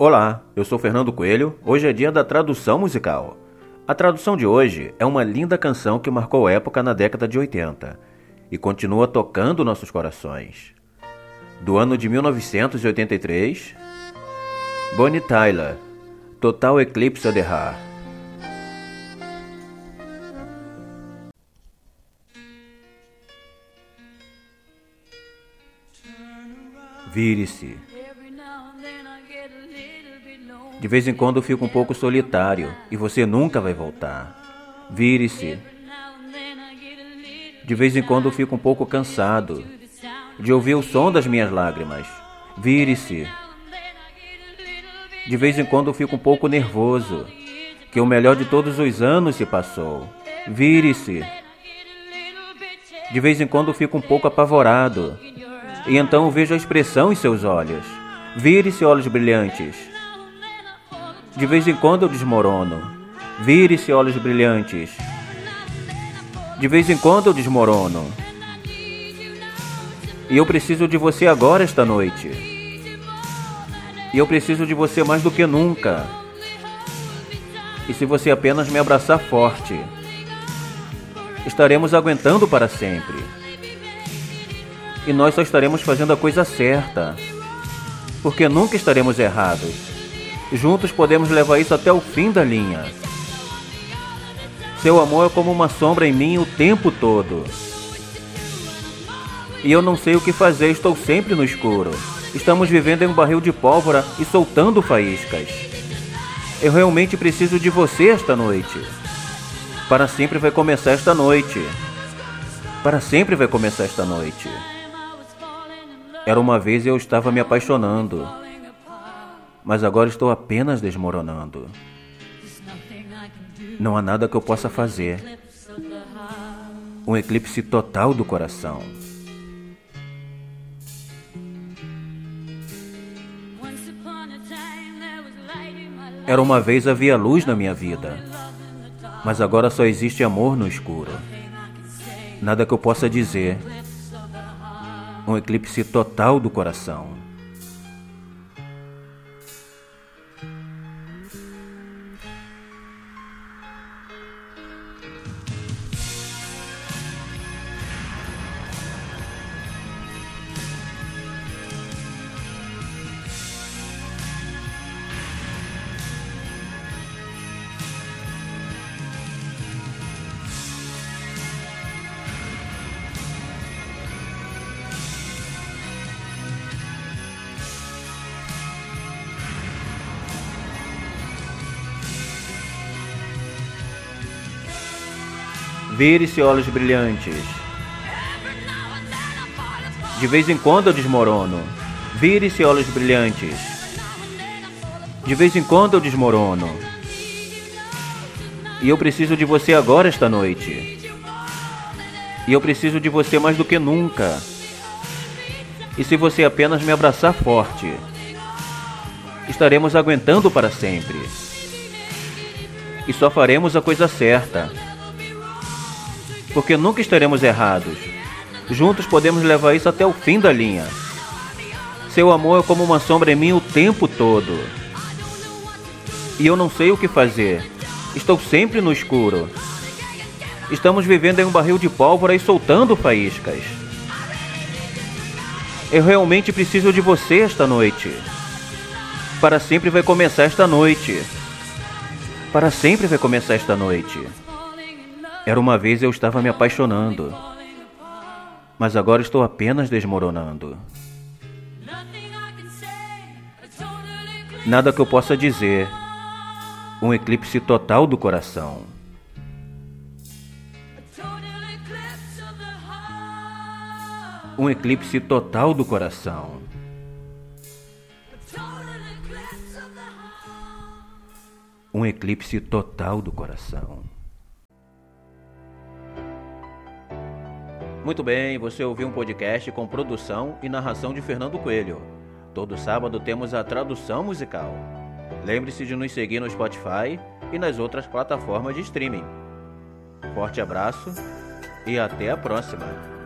Olá, eu sou Fernando Coelho. Hoje é dia da tradução musical. A tradução de hoje é uma linda canção que marcou época na década de 80 e continua tocando nossos corações. Do ano de 1983, Bonnie Tyler, Total Eclipse of the Heart. Vire-se. De vez em quando fico um pouco solitário e você nunca vai voltar. Vire-se. De vez em quando fico um pouco cansado de ouvir o som das minhas lágrimas. Vire-se. De vez em quando fico um pouco nervoso, que o melhor de todos os anos se passou. Vire-se. De vez em quando fico um pouco apavorado, e então vejo a expressão em seus olhos. Vire-se, olhos brilhantes. De vez em quando eu desmorono. Vire-se, olhos brilhantes. De vez em quando eu desmorono. E eu preciso de você agora esta noite. E eu preciso de você mais do que nunca. E se você apenas me abraçar forte, estaremos aguentando para sempre. E nós só estaremos fazendo a coisa certa, porque nunca estaremos errados. Juntos podemos levar isso até o fim da linha. Seu amor é como uma sombra em mim o tempo todo. E eu não sei o que fazer, estou sempre no escuro. Estamos vivendo em um barril de pólvora e soltando faíscas. Eu realmente preciso de você esta noite. Para sempre vai começar esta noite. Para sempre vai começar esta noite. Era uma vez eu estava me apaixonando mas agora estou apenas desmoronando. Não há nada que eu possa fazer. Um eclipse total do coração. Era uma vez havia luz na minha vida, mas agora só existe amor no escuro. Nada que eu possa dizer. Um eclipse total do coração. Vire-se olhos brilhantes. De vez em quando eu desmorono. Vire-se olhos brilhantes. De vez em quando eu desmorono. E eu preciso de você agora esta noite. E eu preciso de você mais do que nunca. E se você apenas me abraçar forte, estaremos aguentando para sempre. E só faremos a coisa certa porque nunca estaremos errados. Juntos podemos levar isso até o fim da linha. Seu amor é como uma sombra em mim o tempo todo. E eu não sei o que fazer. Estou sempre no escuro. Estamos vivendo em um barril de pólvora e soltando faíscas. Eu realmente preciso de você esta noite. Para sempre vai começar esta noite. Para sempre vai começar esta noite. Era uma vez eu estava me apaixonando, mas agora estou apenas desmoronando. Nada que eu possa dizer. Um eclipse total do coração. Um eclipse total do coração. Um eclipse total do coração. Muito bem, você ouviu um podcast com produção e narração de Fernando Coelho. Todo sábado temos a tradução musical. Lembre-se de nos seguir no Spotify e nas outras plataformas de streaming. Forte abraço e até a próxima!